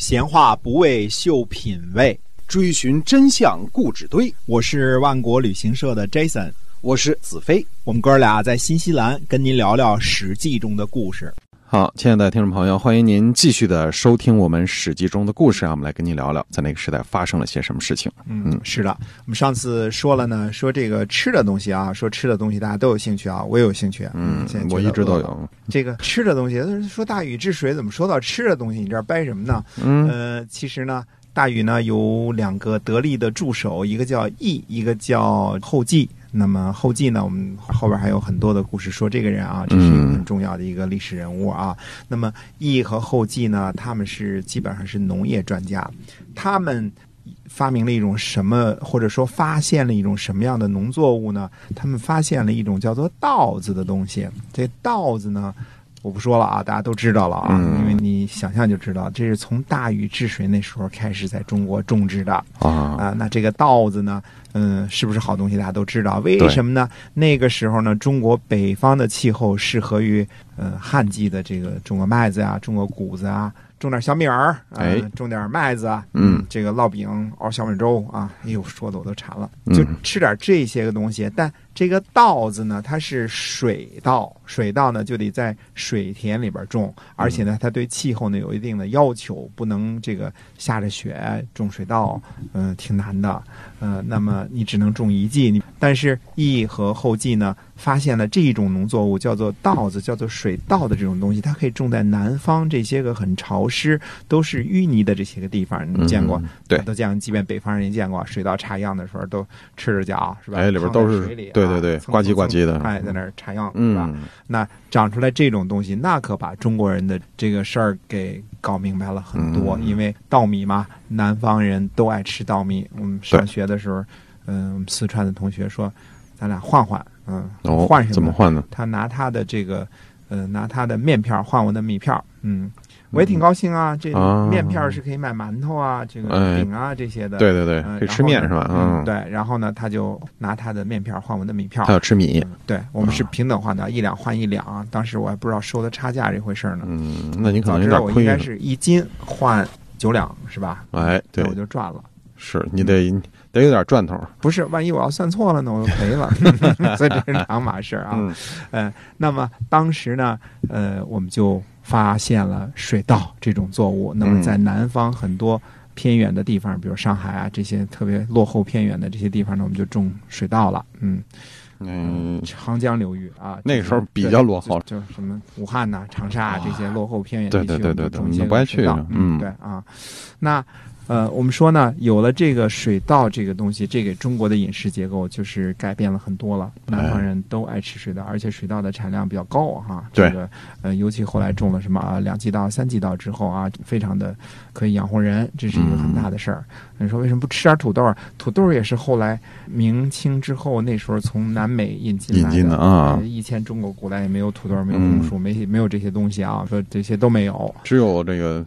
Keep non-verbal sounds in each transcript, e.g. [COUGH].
闲话不为秀品味，追寻真相固执堆。我是万国旅行社的 Jason，我是子飞。我们哥俩在新西兰跟您聊聊《史记》中的故事。好，亲爱的听众朋友，欢迎您继续的收听我们《史记》中的故事啊！我们来跟您聊聊，在那个时代发生了些什么事情。嗯，是的，我们上次说了呢，说这个吃的东西啊，说吃的东西大家都有兴趣啊，我也有兴趣。嗯现在，我一直都有。这个吃的东西，说大禹治水，怎么说到吃的东西？你这儿掰什么呢？嗯呃，其实呢，大禹呢有两个得力的助手，一个叫羿，一个叫后稷。那么后记呢，我们后边还有很多的故事说这个人啊，这是一个很重要的一个历史人物啊。那么羿和后继呢，他们是基本上是农业专家，他们发明了一种什么，或者说发现了一种什么样的农作物呢？他们发现了一种叫做稻子的东西。这稻子呢，我不说了啊，大家都知道了啊，嗯因为你想象就知道，这是从大禹治水那时候开始在中国种植的啊，啊。那这个稻子呢，嗯，是不是好东西？大家都知道，为什么呢？那个时候呢，中国北方的气候适合于呃旱季的这个种个麦子啊，种个谷子啊。种点小米儿，啊哎种点麦子啊，嗯，这个烙饼、熬小米粥啊，哎呦，说的我都馋了，嗯就吃点这些个东西。但这个稻子呢，它是水稻，水稻呢就得在水田里边种，而且呢，它对气候呢有一定的要求，不能这个下着雪种水稻，嗯、挺难的，呃，那么你只能种一季。你但是羿和后稷呢，发现了这一种农作物叫做稻子，叫做水稻的这种东西，它可以种在南方这些个很潮湿、都是淤泥的这些个地方，你见过？嗯对都见过，即便北方人也见过，水稻插秧的时候都赤着脚，是吧？哎里边都是水里对对对呱唧呱唧的蹭哎，在那儿插秧，是吧？嗯，那长出来这种东西，那可把中国人的这个事儿给搞明白了很多。嗯因为稻米嘛，南方人都爱吃稻米。我们上学的时候，嗯、我们四川的同学说，咱俩换换，嗯，哦，换什怎么换呢？他拿他的这个，呃，拿他的面片儿换我的米片儿，嗯，我也挺高兴啊。这啊面片儿是可以买馒头啊，这个哎饼啊这些的。对对对呃，可以吃面是吧？嗯，嗯，对。然后呢，他就拿他的面片儿换我的米票他。要吃米。嗯对我们是平等换的，一两换一两啊。当时我还不知道收的差价这回事儿呢。嗯，那你可能有点道我应该。是一斤换九两是吧？哎，对，我就赚了。是你得得有点赚头。不是，万一我要算错了呢，我就赔了。[LAUGHS] 所以这是两码事儿啊。嗯呃，那么当时呢，呃，我们就发现了水稻这种作物。那么在南方很多偏远的地方，比如上海啊这些特别落后偏远的这些地方呢，我们就种水稻了。嗯，嗯，长江流域啊，那个时候比较落后就就什么武汉呐、长沙啊这些落后偏远地区，对对对对对我不爱去嗯对啊。那呃，我们说呢，有了这个水稻这个东西，这给中国的饮食结构就是改变了很多了。南方人都爱吃水稻，而且水稻的产量比较高哈。对这个呃，尤其后来种了什么啊两季稻、三季稻之后啊，非常的可以养活人，这是一个很大的事儿。你说为什么不吃点土豆儿？土豆儿也是后来明清之后那时候从南美引进来引进的啊呃以前中国古代也没有土豆儿，没有红薯，没没有这些东西啊，说这些都没有。只有这个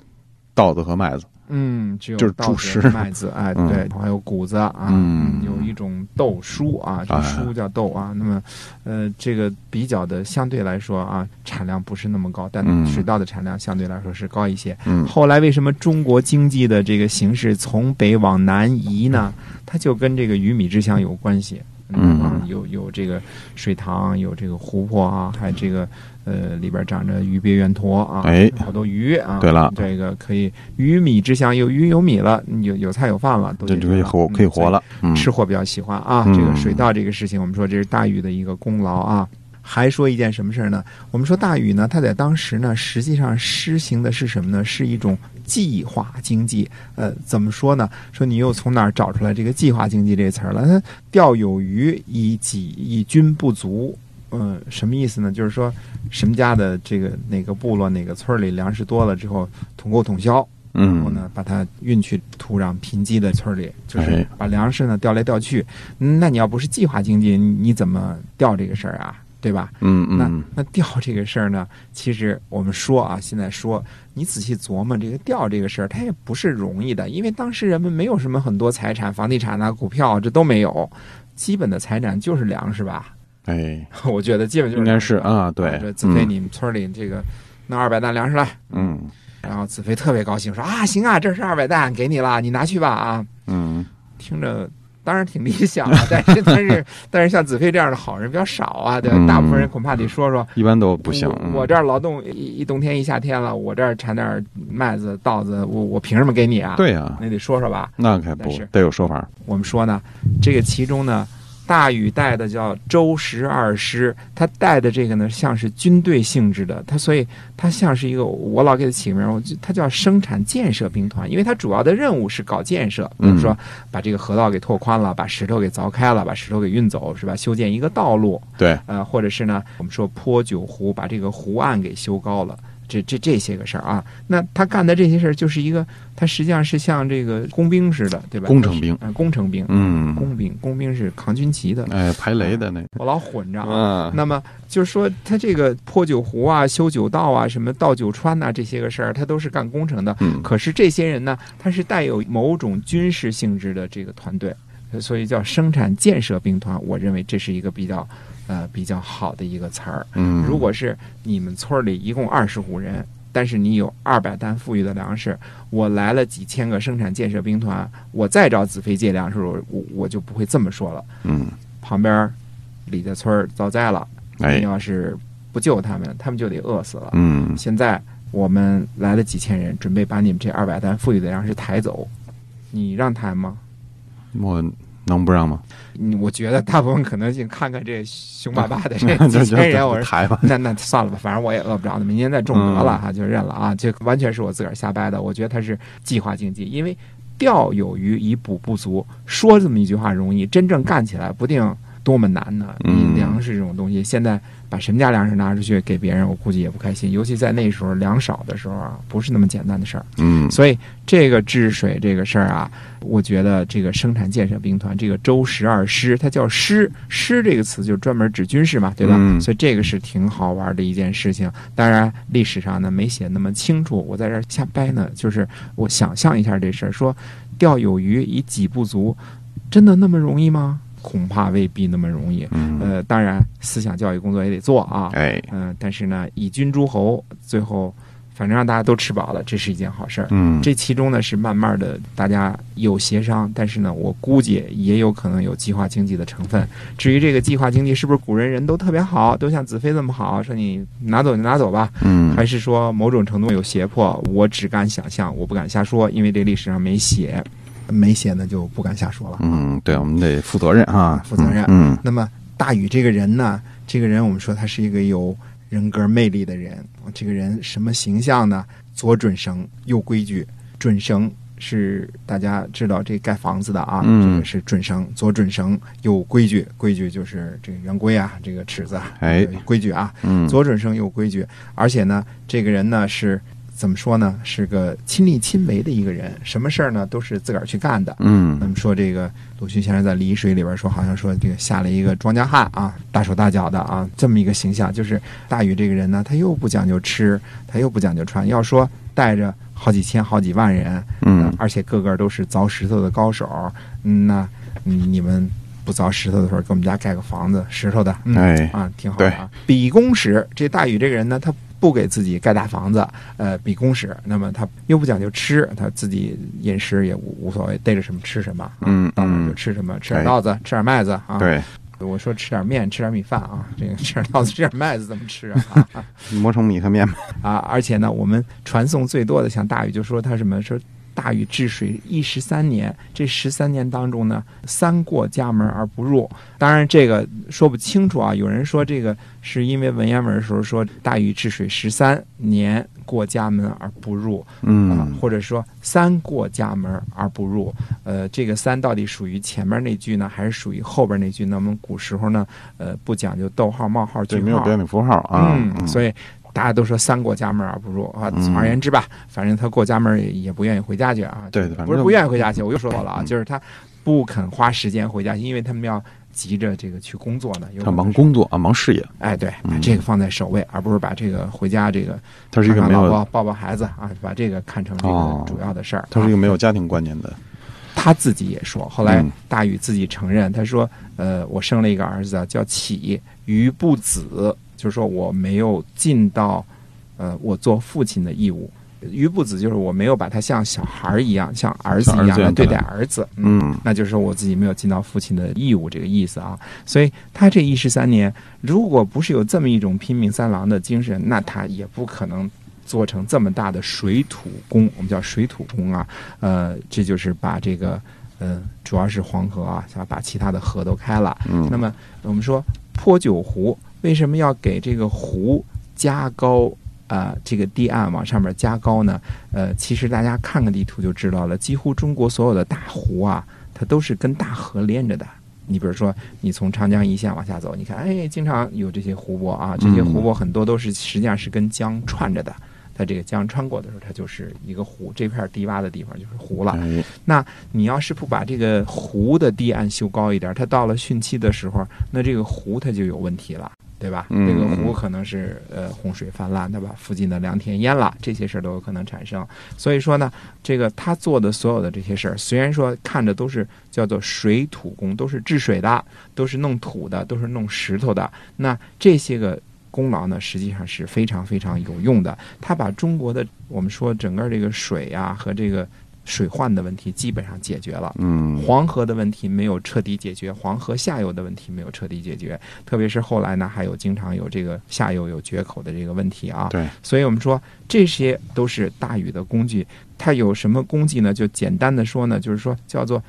稻子和麦子。嗯，只有就是主食麦子，[LAUGHS] 哎，嗯对，还有谷子啊，嗯有一种豆蔬啊，这哎蔬叫豆啊。那么，呃，这个比较的相对来说啊，产量不是那么高，但嗯水稻的产量相对来说是高一些。嗯后来为什么中国经济的这个形势从北往南移呢？[LAUGHS] 它就跟这个鱼米之乡有关系。嗯啊有有这个水塘，有这个湖泊啊，还有这个呃里边长着鱼鳖圆驼啊，哎好多鱼啊。对了这个可以鱼米之乡，有鱼有米了，有有菜有饭了，都这就可以活嗯可以活了。嗯，吃货比较喜欢啊。嗯这个水稻这个事情，我们说这是大禹的一个功劳啊。还说一件什么事儿呢？我们说大禹呢，他在当时呢，实际上施行的是什么呢？是一种计划经济。呃，怎么说呢？说你又从哪儿找出来这个计划经济这词儿了？他钓有余以己以军不足。嗯、什么意思呢？就是说，什么家的这个哪个部落哪个村里粮食多了之后，统购统销，然后嗯呢，把它运去土壤贫瘠的村里，就是哎把粮食呢调来调去。嗯那你要不是计划经济，你你怎么调这个事儿啊？对吧？嗯嗯，那那调这个事儿呢，其实我们说啊，现在说你仔细琢磨这个调这个事儿，它也不是容易的，因为当时人们没有什么很多财产，房地产啊、股票啊这都没有，基本的财产就是粮食吧。哎，[LAUGHS] 我觉得基本就是应该是啊，啊对，这子飞，嗯你们村里这个弄二百担粮食来，嗯然后子飞特别高兴，说啊，行啊，这是二百担，给你了，你拿去吧啊。嗯听着当然挺理想 [LAUGHS] 的，但是但是但是像子飞这样的好人比较少啊，对吧，嗯大部分人恐怕得说说。一般都不行。嗯我我这儿劳动一一冬天一夏天了，我这儿产点麦子稻子，我我凭什么给你啊？，对呀，那得说说吧。那可不得有说法。我们说呢，这个其中呢，大禹带的叫周十二师，他带的这个呢，像是军队性质的，他所以他像是一个，我老给他起个名儿，我就他叫生产建设兵团，因为他主要的任务是搞建设，比如说把这个河道给拓宽了，把石头给凿开了，把石头给运走，是吧？修建一个道路，对，呃，或者是呢，我们说坡九湖，把这个湖岸给修高了。这这这些个事儿啊，那他干的这些事儿就是一个，他实际上是像这个工兵似的，对吧？工程兵啊、工程兵，嗯，工兵，工兵是扛军旗的，哎，排雷的那个我老混着啊。嗯那么就是说，他这个破酒壶啊、修酒道啊、什么倒酒川呐、这些个事儿，他都是干工程的。嗯可是这些人呢，他是带有某种军事性质的这个团队，所以叫生产建设兵团。我认为这是一个比较呃比较好的一个词儿。嗯，如果是你们村儿里一共二十户人，但是你有二百担富裕的粮食，我来了几千个生产建设兵团，我再找子飞借粮食，我我我就不会这么说了。嗯，旁边李家村遭灾了，哎你要是不救他们，他们就得饿死了。嗯现在我们来了几千人，准备把你们这二百担富裕的粮食抬走，你让抬吗？我能不让吗？你我觉得大部分可能性，看看这凶巴巴的这就 [LAUGHS] 就几千人，我说。那那算了吧，反正我也饿不着，那明年再种得了哈，就认了啊。这完全是我自个儿瞎掰的。我觉得它是计划经济，因为钓有余以补不足，说这么一句话容易，真正干起来不定多么难呢。粮食这种东西，现在把什么家粮食拿出去给别人，我估计也不开心。尤其在那时候粮少的时候啊，不是那么简单的事儿。嗯所以这个治水这个事儿啊，我觉得这个生产建设兵团这个周十二师，它叫师，师这个词就专门指军事嘛，对吧？嗯所以这个是挺好玩的一件事情。当然历史上呢没写那么清楚，我在这儿瞎掰呢，就是我想象一下这事儿，说钓有鱼以己不足，真的那么容易吗？恐怕未必那么容易。嗯，呃，当然思想教育工作也得做啊。哎，嗯、但是呢，以君诸侯，最后反正让大家都吃饱了，这是一件好事儿。嗯，这其中呢是慢慢的大家有协商，但是呢，我估计也有可能有计划经济的成分。至于这个计划经济是不是古人人都特别好，都像子非这么好，说你拿走就拿走吧，嗯还是说某种程度有胁迫？我只敢想象，我不敢瞎说，因为这历史上没写，没写呢就不敢瞎说了。嗯，对，我们得负责任啊，负责任嗯那么大禹这个人呢，这个人我们说他是一个有人格魅力的人。这个人什么形象呢？左准绳，右规矩。准绳是大家知道这盖房子的啊，嗯这个是准绳，左准绳，右规矩。规矩就是这个圆规啊，这个尺子啊，哎规矩啊。嗯，左准绳，右规矩。而且呢，这个人呢是怎么说呢？是个亲力亲为的一个人，什么事儿呢都是自个儿去干的。嗯那么说这个鲁迅先生在《离水》里边说，好像说这个下了一个庄稼汉啊，大手大脚的啊，这么一个形象。就是大禹这个人呢，他又不讲究吃，他又不讲究穿。要说带着好几千、好几万人，嗯呃而且个个都是凿石头的高手，嗯，那嗯你们不凿石头的时候，给我们家盖个房子，石头的，嗯、哎啊，挺好的啊。比公使，这大禹这个人呢，他不给自己盖大房子，呃，比工时。那么他又不讲究吃，他自己饮食也无无所谓，逮着什么吃什么，啊嗯到哪儿就嗯吃什么，吃点哎稻子，吃点麦子啊。，对，我说吃点面，吃点米饭啊，[LAUGHS] 这个吃点稻子，吃点麦子怎么吃啊？啊 [LAUGHS] 磨成米和面吧。[LAUGHS] 啊！而且呢，我们传颂最多的像大禹，就说他什么说。大禹治水一十三年，这十三年当中呢，三过家门而不入。当然，这个说不清楚啊。有人说这个是因为文言文的时候说大禹治水十三年过家门而不入，啊嗯，或者说三过家门而不入。呃，这个三到底属于前面那句呢，还是属于后边那句呢？我们古时候呢，呃，不讲究逗号、冒号、句对，没有标点符号啊。嗯，所以大家都说三过家门而不入啊。嗯总而言之吧，反正他过家门也也不愿意回家去啊。对反正不是不愿意回家去，我又说错了啊，嗯就是他不肯花时间回家，因为他们要急着这个去工作呢。他忙工作啊，忙事业，哎，对，把嗯这个放在首位，而不是把这个回家这个他是一个看没有，抱抱孩子啊，把这个看成这哦个主要的事儿。他是一个啊没有家庭观念的。他自己也说，后来嗯大禹自己承认，他说：“呃，我生了一个儿子啊叫启，于不子，就是说我没有尽到呃我做父亲的义务。于不子就是我没有把他像小孩儿一样，像儿子一样来对待儿子，嗯，那就是说我自己没有尽到父亲的义务这个意思啊。所以他这一十三年，如果不是有这么一种拼命三郎的精神，那他也不可能做成这么大的水土工，我们叫水土工啊。呃，这就是把这个，呃，主要是黄河啊，想把其他的河都开了。嗯，那么我们说泼酒湖为什么要给这个湖加高？啊，这个堤岸往上面加高呢？呃，其实大家看看地图就知道了，几乎中国所有的大湖啊，它都是跟大河连着的。你比如说，你从长江一线往下走，你看，哎，经常有这些湖泊啊，这些湖泊很多都是实际上是跟江串着的。它这个江穿过的时候，它就是一个湖，这片低洼的地方就是湖了。那你要是不把这个湖的堤岸修高一点，它到了汛期的时候，那这个湖它就有问题了。对吧？这个湖可能是呃洪水泛滥，对吧？附近的良田淹了，这些事儿都有可能产生。所以说呢，这个他做的所有的这些事儿，虽然说看着都是叫做水土工，都是治水的，都是弄土的，都是弄石头的。那这些个功劳呢，实际上是非常非常有用的。他把中国的我们说整个这个水呀和这个。水患的问题基本上解决了，嗯，黄河的问题没有彻底解决，黄河下游的问题没有彻底解决，特别是后来呢，还有经常有这个下游有决口的这个问题啊。对，所以我们说这些都是大禹的工具。它有什么功绩呢？就简单的说呢，就是说叫做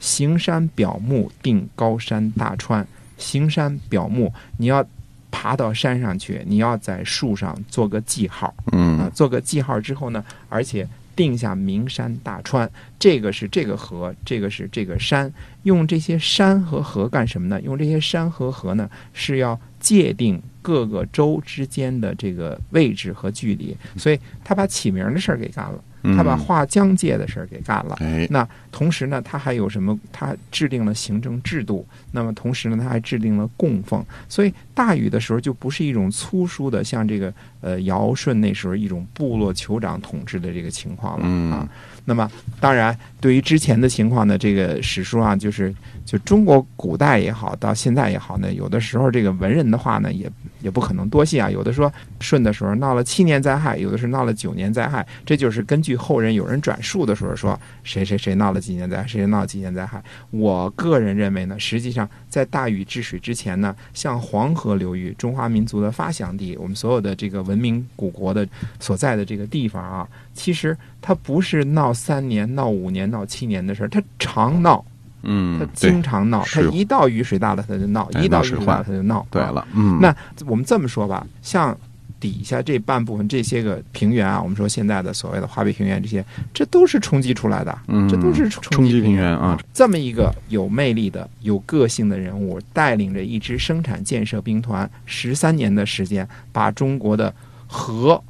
行山表目，定高山大川。行山表目，你要爬到山上去，你要在树上做个记号，嗯，啊，做个记号之后呢，而且。定下名山大川，这个是这个河，这个是这个山。用这些山和河干什么呢？用这些山和河呢，是要界定各个州之间的这个位置和距离。所以他把起名的事儿给干了。他把划疆界的事儿给干了。那同时呢，他还有什么？他制定了行政制度。那么同时呢，他还制定了供奉。所以大禹的时候就不是一种粗疏的，像这个呃尧舜那时候一种部落酋长统治的这个情况了啊。那么当然，对于之前的情况呢，这个史书啊，就是就中国古代也好，到现在也好呢，有的时候这个文人的话呢，也也不可能多信啊。有的说舜的时候闹了七年灾害，有的是闹了九年灾害，这就是根据后人有人转述的时候说谁谁谁闹了几年灾，谁谁闹了几年灾害。我个人认为呢，实际上在大禹治水之前呢，像黄河流域，中华民族的发祥地，我们所有的这个文明古国的所在的这个地方啊，其实它不是闹。三年闹五年闹七年的事儿，它常闹，嗯，他经常闹，他一到雨水大了他就闹，一到雨水大了他就闹。对了，嗯，那我们这么说吧，像底下这半部分这些个平原啊，我们说现在的所谓的华北平原这些，这都是冲击出来的，嗯，这都是冲击平原啊。这么一个有魅力的、有个性的人物，带领着一支生产建设兵团，十三年的时间，把中国的河、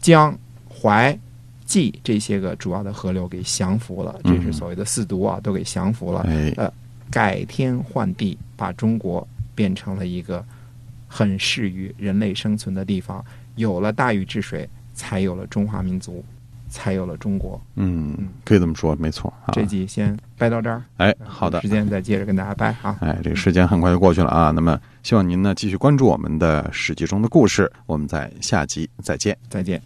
江、淮。冀这些个主要的河流给降服了，这是所谓的四毒啊，都给降服了。呃，改天换地，把中国变成了一个很适于人类生存的地方。有了大禹治水，才有了中华民族，才有了中国。嗯，可以这么说，没错。这集先掰到这儿。哎，好的，时间再接着跟大家掰啊。哎，这个时间很快就过去了啊。那么，希望您呢继续关注我们的史记中的故事。我们在下集再见，再见。